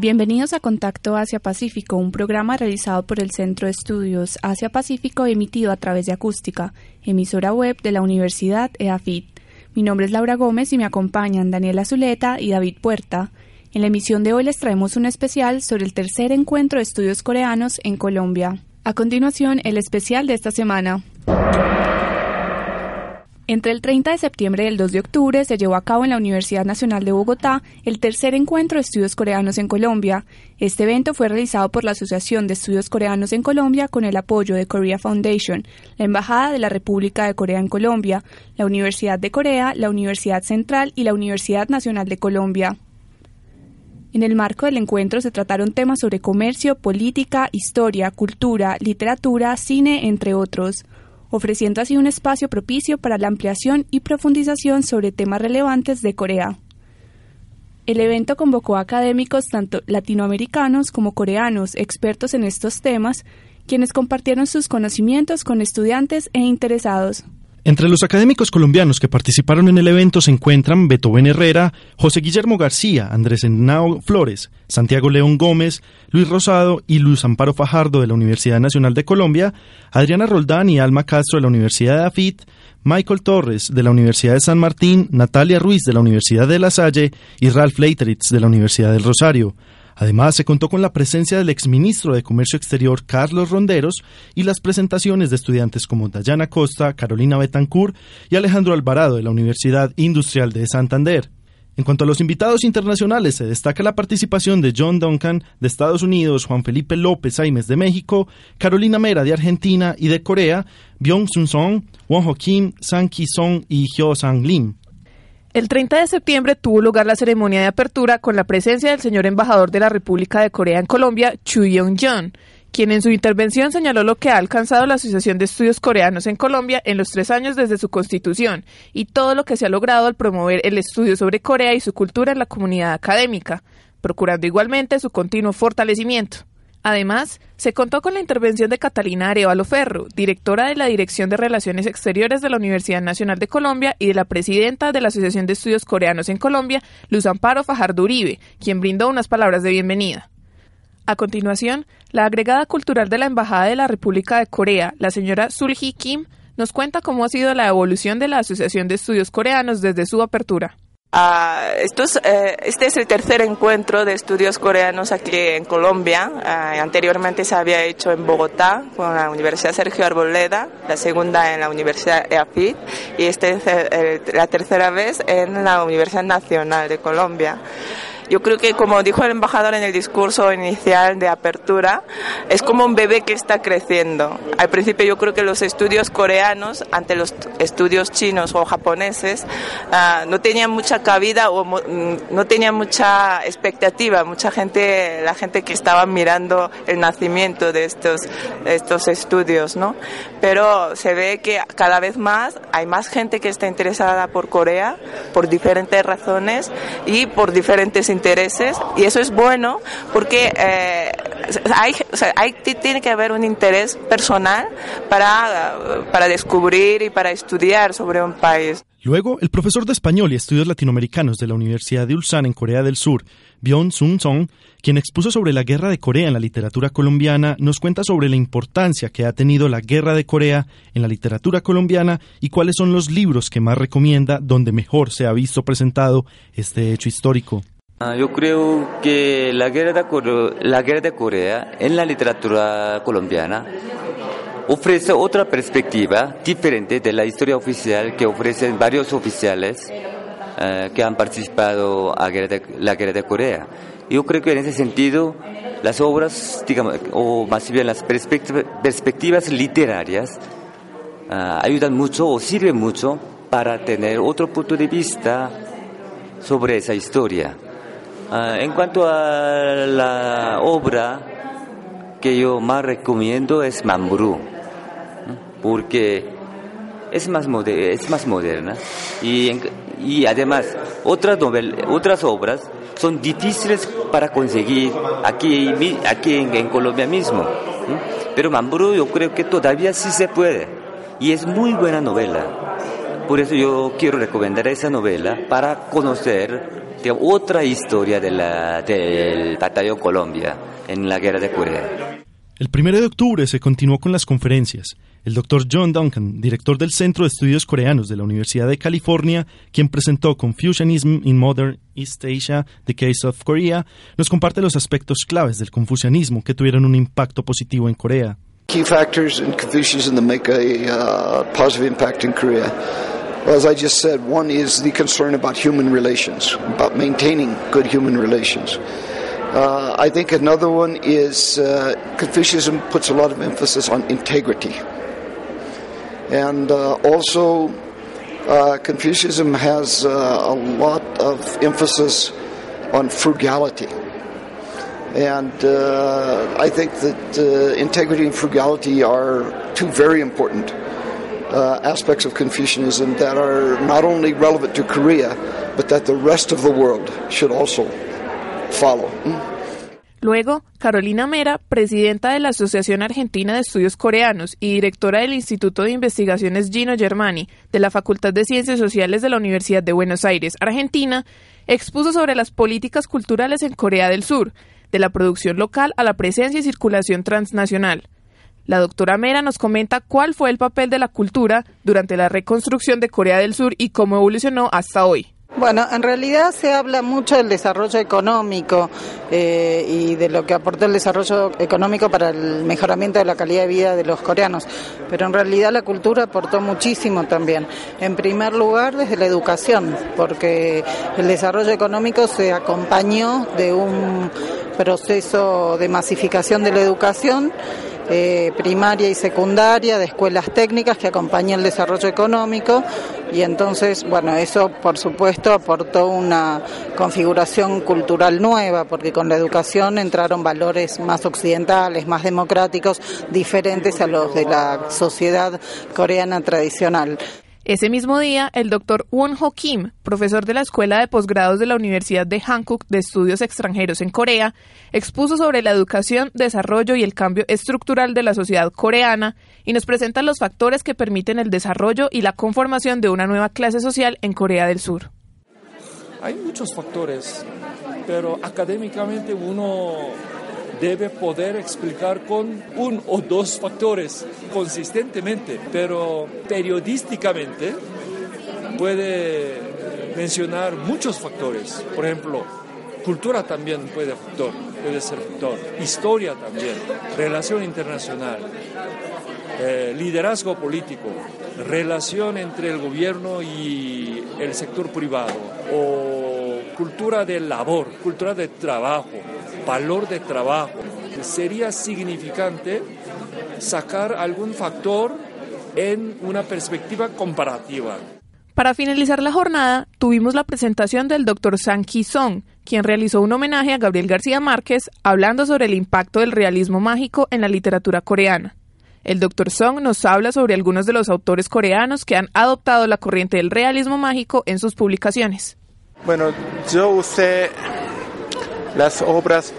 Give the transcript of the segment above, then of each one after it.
Bienvenidos a Contacto Asia-Pacífico, un programa realizado por el Centro de Estudios Asia-Pacífico emitido a través de Acústica, emisora web de la Universidad EAFIT. Mi nombre es Laura Gómez y me acompañan Daniela Zuleta y David Puerta. En la emisión de hoy les traemos un especial sobre el tercer encuentro de estudios coreanos en Colombia. A continuación, el especial de esta semana. Entre el 30 de septiembre y el 2 de octubre se llevó a cabo en la Universidad Nacional de Bogotá el tercer encuentro de estudios coreanos en Colombia. Este evento fue realizado por la Asociación de Estudios Coreanos en Colombia con el apoyo de Korea Foundation, la Embajada de la República de Corea en Colombia, la Universidad de Corea, la Universidad Central y la Universidad Nacional de Colombia. En el marco del encuentro se trataron temas sobre comercio, política, historia, cultura, literatura, cine, entre otros ofreciendo así un espacio propicio para la ampliación y profundización sobre temas relevantes de Corea. El evento convocó a académicos tanto latinoamericanos como coreanos expertos en estos temas, quienes compartieron sus conocimientos con estudiantes e interesados. Entre los académicos colombianos que participaron en el evento se encuentran Beethoven Herrera, José Guillermo García, Andrés Henao Flores, Santiago León Gómez, Luis Rosado y Luz Amparo Fajardo de la Universidad Nacional de Colombia, Adriana Roldán y Alma Castro de la Universidad de AFIT, Michael Torres de la Universidad de San Martín, Natalia Ruiz de la Universidad de La Salle y Ralph Leiteritz de la Universidad del Rosario. Además, se contó con la presencia del exministro de Comercio Exterior Carlos Ronderos y las presentaciones de estudiantes como Dayana Costa, Carolina Betancourt y Alejandro Alvarado de la Universidad Industrial de Santander. En cuanto a los invitados internacionales, se destaca la participación de John Duncan de Estados Unidos, Juan Felipe López Aimes de México, Carolina Mera de Argentina y de Corea, Byung Sun Song, Won Ho Kim, Sang Ki Song y Hyo Sang Lim. El 30 de septiembre tuvo lugar la ceremonia de apertura con la presencia del señor embajador de la República de Corea en Colombia, Chu Yong-jeon, quien en su intervención señaló lo que ha alcanzado la Asociación de Estudios Coreanos en Colombia en los tres años desde su constitución y todo lo que se ha logrado al promover el estudio sobre Corea y su cultura en la comunidad académica, procurando igualmente su continuo fortalecimiento. Además, se contó con la intervención de Catalina Arevalo Ferro, directora de la Dirección de Relaciones Exteriores de la Universidad Nacional de Colombia y de la presidenta de la Asociación de Estudios Coreanos en Colombia, Luz Amparo Fajardo Uribe, quien brindó unas palabras de bienvenida. A continuación, la agregada cultural de la Embajada de la República de Corea, la señora Sulji Kim, nos cuenta cómo ha sido la evolución de la Asociación de Estudios Coreanos desde su apertura. Uh, este es el tercer encuentro de estudios coreanos aquí en Colombia. Uh, anteriormente se había hecho en Bogotá con la Universidad Sergio Arboleda, la segunda en la Universidad EAFIT y esta es la tercera vez en la Universidad Nacional de Colombia. Yo creo que, como dijo el embajador en el discurso inicial de apertura, es como un bebé que está creciendo. Al principio yo creo que los estudios coreanos, ante los estudios chinos o japoneses, ah, no tenían mucha cabida o mm, no tenían mucha expectativa. Mucha gente, la gente que estaba mirando el nacimiento de estos, estos estudios, ¿no? Pero se ve que cada vez más hay más gente que está interesada por Corea por diferentes razones y por diferentes intereses y eso es bueno porque eh, hay, tiene que haber un interés personal para, para descubrir y para estudiar sobre un país. Luego, el profesor de español y estudios latinoamericanos de la Universidad de Ulsan en Corea del Sur, Byung Sun Song, quien expuso sobre la guerra de Corea en la literatura colombiana, nos cuenta sobre la importancia que ha tenido la guerra de Corea en la literatura colombiana y cuáles son los libros que más recomienda donde mejor se ha visto presentado este hecho histórico. Ah, yo creo que la guerra, de la guerra de Corea en la literatura colombiana ofrece otra perspectiva diferente de la historia oficial que ofrecen varios oficiales eh, que han participado en la guerra de Corea. Yo creo que en ese sentido las obras, digamos, o más bien las perspectivas literarias eh, ayudan mucho o sirven mucho para tener otro punto de vista sobre esa historia. Eh, en cuanto a la obra que yo más recomiendo es Mambrú porque es más, es más moderna y, y además otras, otras obras son difíciles para conseguir aquí, aquí en, Colombia mismo. Pero Mambrú yo creo que todavía sí se puede y es muy buena novela. Por eso yo quiero recomendar esa novela para conocer otra historia de la, del batallón Colombia en la guerra de Corea. El 1 de octubre se continuó con las conferencias. El doctor John Duncan, director del Centro de Estudios Coreanos de la Universidad de California, quien presentó Confucianism in Modern East Asia, The Case of Korea, nos comparte los aspectos claves del confucianismo que tuvieron un impacto positivo en Corea. Key factors in Confucianism that make a uh, positive impact in Korea. As I just said, one is the concern about human relations, about maintaining good human relations. Uh, I think another one is uh, Confucianism puts a lot of emphasis on integrity. And uh, also, uh, Confucianism has uh, a lot of emphasis on frugality. And uh, I think that integrity and frugality are two very important aspects of Confucianism that are not only relevant to Korea, but that the rest of the world should also follow. Luego, Carolina Mera, presidenta de la Asociación Argentina de Estudios Coreanos y directora del Instituto de Investigaciones Gino Germani de la Facultad de Ciencias Sociales de la Universidad de Buenos Aires, Argentina, expuso sobre las políticas culturales en Corea del Sur, de la producción local a la presencia y circulación transnacional. La doctora Mera nos comenta cuál fue el papel de la cultura durante la reconstrucción de Corea del Sur y cómo evolucionó hasta hoy. Bueno, en realidad se habla mucho del desarrollo económico eh, y de lo que aportó el desarrollo económico para el mejoramiento de la calidad de vida de los coreanos, pero en realidad la cultura aportó muchísimo también. En primer lugar, desde la educación, porque el desarrollo económico se acompañó de un proceso de masificación de la educación eh, primaria y secundaria, de escuelas técnicas que acompañan el desarrollo económico y entonces, bueno, eso por supuesto aportó una configuración cultural nueva porque con la educación entraron valores más occidentales, más democráticos, diferentes a los de la sociedad coreana tradicional. Ese mismo día, el doctor Won Ho Kim, profesor de la Escuela de Posgrados de la Universidad de Hankook de Estudios Extranjeros en Corea, expuso sobre la educación, desarrollo y el cambio estructural de la sociedad coreana y nos presenta los factores que permiten el desarrollo y la conformación de una nueva clase social en Corea del Sur. Hay muchos factores, pero académicamente uno debe poder explicar con un o dos factores consistentemente, pero periodísticamente puede mencionar muchos factores. Por ejemplo, cultura también puede, factor, puede ser factor, historia también, relación internacional, eh, liderazgo político, relación entre el gobierno y el sector privado, o cultura de labor, cultura de trabajo, valor de trabajo. Sería significante sacar algún factor en una perspectiva comparativa. Para finalizar la jornada, tuvimos la presentación del Dr. Sang Ki-song, quien realizó un homenaje a Gabriel García Márquez hablando sobre el impacto del realismo mágico en la literatura coreana. El Dr. Song nos habla sobre algunos de los autores coreanos que han adoptado la corriente del realismo mágico en sus publicaciones. Bueno, yo usé las obras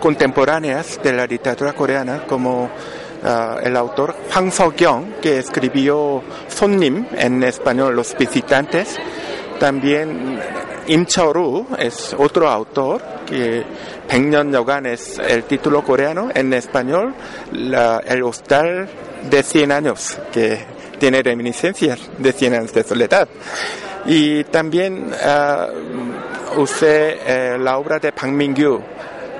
contemporáneas de la literatura coreana, como uh, el autor Hwang Seo-kyung, que escribió Sonnim en español, Los Visitantes. También Im Chaoru es otro autor, que Pengnyeon Yogan es el título coreano, en español, el hostal de 100 años, que tiene reminiscencias de 100 años de soledad. Y también uh, usé uh, la obra de Pang Mingyu,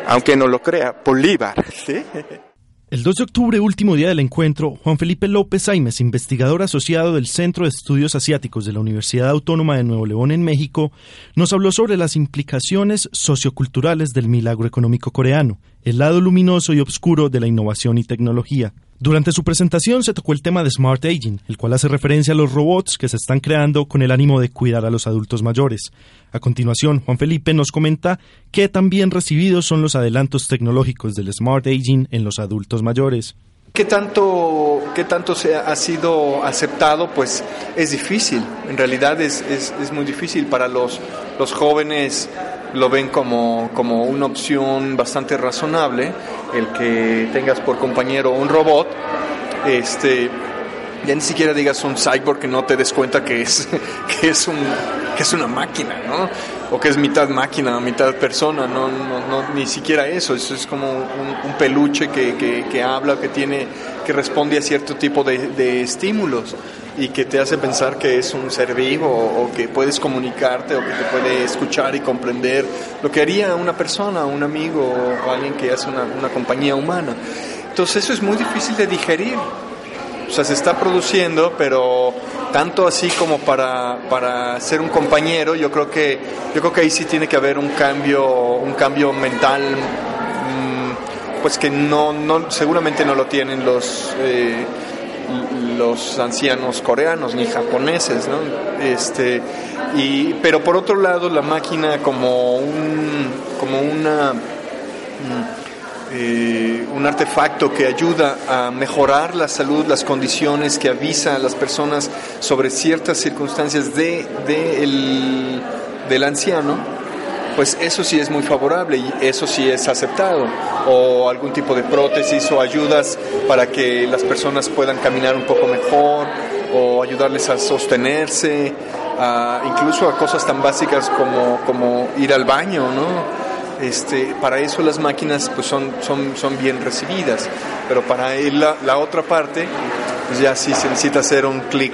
aunque no lo crea, Bolívar. El 2 de octubre, último día del encuentro, Juan Felipe López Aimes, investigador asociado del Centro de Estudios Asiáticos de la Universidad Autónoma de Nuevo León en México, nos habló sobre las implicaciones socioculturales del milagro económico coreano, el lado luminoso y oscuro de la innovación y tecnología. Durante su presentación se tocó el tema de Smart Aging, el cual hace referencia a los robots que se están creando con el ánimo de cuidar a los adultos mayores. A continuación, Juan Felipe nos comenta qué tan bien recibidos son los adelantos tecnológicos del Smart Aging en los adultos mayores. ¿Qué tanto, qué tanto se ha sido aceptado? Pues es difícil, en realidad es, es, es muy difícil para los, los jóvenes lo ven como, como una opción bastante razonable, el que tengas por compañero un robot, este, ya ni siquiera digas un cyborg que no te des cuenta que es, que es, un, que es una máquina, ¿no? O que es mitad máquina, mitad persona, no, no, no ni siquiera eso, eso es como un, un peluche que, que, que, habla, que tiene, que responde a cierto tipo de, de estímulos y que te hace pensar que es un ser vivo o, que puedes comunicarte o que te puede escuchar y comprender lo que haría una persona, un amigo o alguien que hace una, una compañía humana. Entonces eso es muy difícil de digerir. O sea, se está produciendo, pero tanto así como para, para ser un compañero, yo creo que yo creo que ahí sí tiene que haber un cambio, un cambio mental pues que no, no seguramente no lo tienen los eh, los ancianos coreanos ni japoneses, ¿no? Este, y, pero por otro lado, la máquina como un, como una, eh, un artefacto que ayuda a mejorar la salud, las condiciones, que avisa a las personas sobre ciertas circunstancias de, de el, del anciano, pues eso sí es muy favorable y eso sí es aceptado. O algún tipo de prótesis o ayudas para que las personas puedan caminar un poco mejor o ayudarles a sostenerse, incluso a cosas tan básicas como, como ir al baño, ¿no? Este, para eso las máquinas pues son, son, son bien recibidas, pero para la, la otra parte pues ya sí se necesita hacer un clic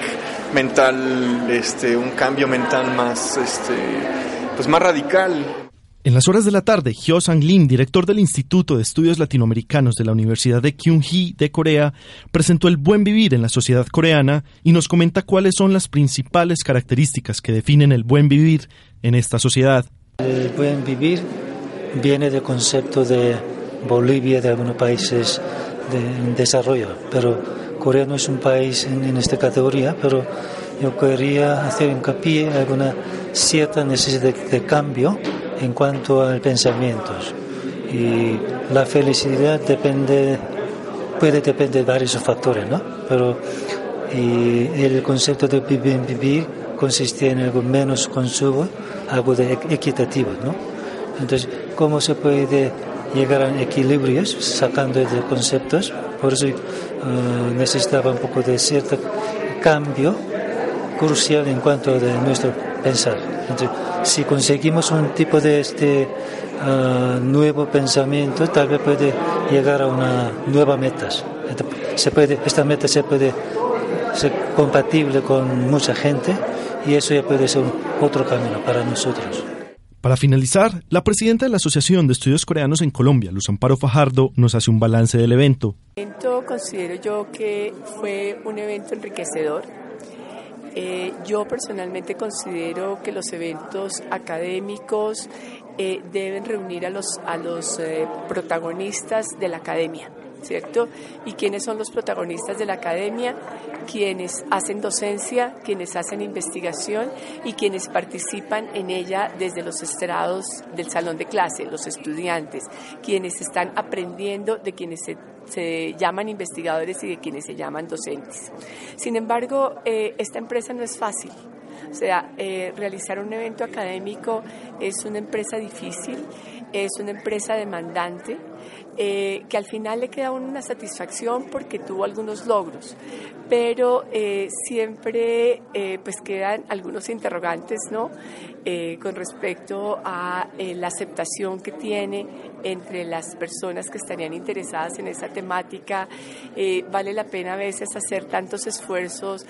mental, este, un cambio mental más, este, pues más radical. En las horas de la tarde, Hyo Sang-lim, director del Instituto de Estudios Latinoamericanos de la Universidad de Kyung-hee de Corea, presentó el buen vivir en la sociedad coreana y nos comenta cuáles son las principales características que definen el buen vivir en esta sociedad. El buen vivir viene del concepto de Bolivia, de algunos países de desarrollo, pero Corea no es un país en, esta categoría, pero yo quería hacer hincapié en alguna cierta necesidad de, cambio en cuanto al pensamiento. Y la felicidad depende, puede depender de varios factores, ¿no? Pero el concepto de vivir, vivir consiste en algo menos consumo, algo de equitativo, ¿no? Entonces, ¿cómo se puede llegar a equilibrios sacando de conceptos? Por eso uh, necesitaba un poco de cierto cambio crucial en cuanto de nuestro pensar. Entonces, si conseguimos un tipo de este uh, nuevo pensamiento, tal vez puede llegar a una nueva meta. Se puede, esta meta se puede ser compatible con mucha gente y eso ya puede ser otro camino para nosotros. Para finalizar, la presidenta de la Asociación de Estudios Coreanos en Colombia, Luz Amparo Fajardo, nos hace un balance del evento. Considero yo que fue un evento enriquecedor eh, yo personalmente considero que los eventos académicos eh, deben reunir a los, a los eh, protagonistas de la academia. ¿Cierto? ¿Y quiénes son los protagonistas de la academia? Quienes hacen docencia, quienes hacen investigación y quienes participan en ella desde los estrados del salón de clase, los estudiantes, quienes están aprendiendo de quienes se se llaman investigadores y de quienes se llaman docentes. Sin embargo, eh, esta empresa no es fácil. O sea, eh, realizar un evento académico es una empresa difícil, es una empresa demandante, eh, que al final le queda una satisfacción porque tuvo algunos logros, pero eh, siempre eh, pues quedan algunos interrogantes, ¿no? con respecto a la aceptación que tiene entre las personas que estarían interesadas en esa temática. vale la pena a veces hacer tantos esfuerzos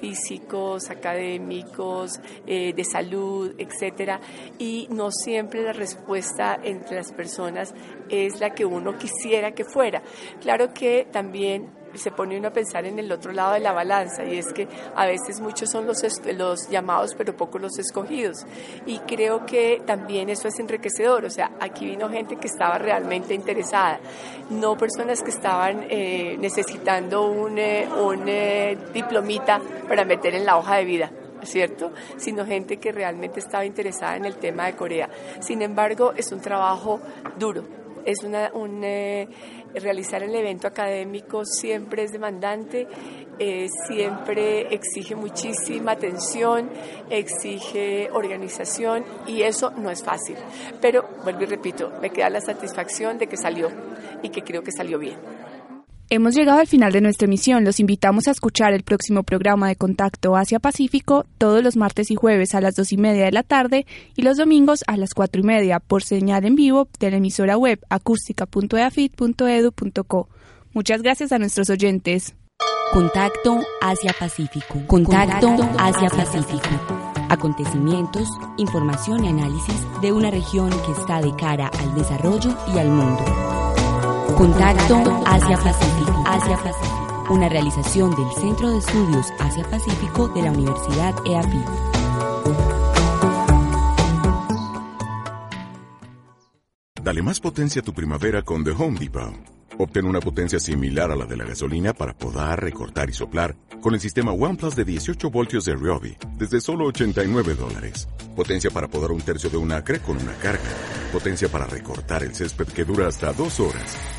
físicos, académicos, de salud, etcétera, y no siempre la respuesta entre las personas es la que uno quisiera que fuera. Claro que también se pone uno a pensar en el otro lado de la balanza y es que a veces muchos son los, los llamados pero pocos los escogidos y creo que también eso es enriquecedor, o sea, aquí vino gente que estaba realmente interesada, no personas que estaban eh, necesitando un, eh, un eh, diplomita para meter en la hoja de vida. ¿cierto? Sino gente que realmente estaba interesada en el tema de Corea. Sin embargo, es un trabajo duro, es una, un, eh, realizar el evento académico siempre es demandante, eh, siempre exige muchísima atención, exige organización y eso no es fácil. Pero, vuelvo y repito, me queda la satisfacción de que salió y que creo que salió bien. Hemos llegado al final de nuestra emisión. Los invitamos a escuchar el próximo programa de Contacto Asia-Pacífico todos los martes y jueves a las dos y media de la tarde y los domingos a las cuatro y media por señal en vivo de la emisora web acústica.eafit.edu.co. Muchas gracias a nuestros oyentes. Contacto Asia-Pacífico. Contacto Asia-Pacífico. Acontecimientos, información y análisis de una región que está de cara al desarrollo y al mundo. Contacto Asia-Pacífico. Asia-Pacífico. Una realización del Centro de Estudios Asia-Pacífico de la Universidad EAFIT. Dale más potencia a tu primavera con The Home Depot. Obtén una potencia similar a la de la gasolina para podar, recortar y soplar con el sistema OnePlus de 18 voltios de Ryobi desde solo 89 dólares. Potencia para podar un tercio de un acre con una carga. Potencia para recortar el césped que dura hasta dos horas.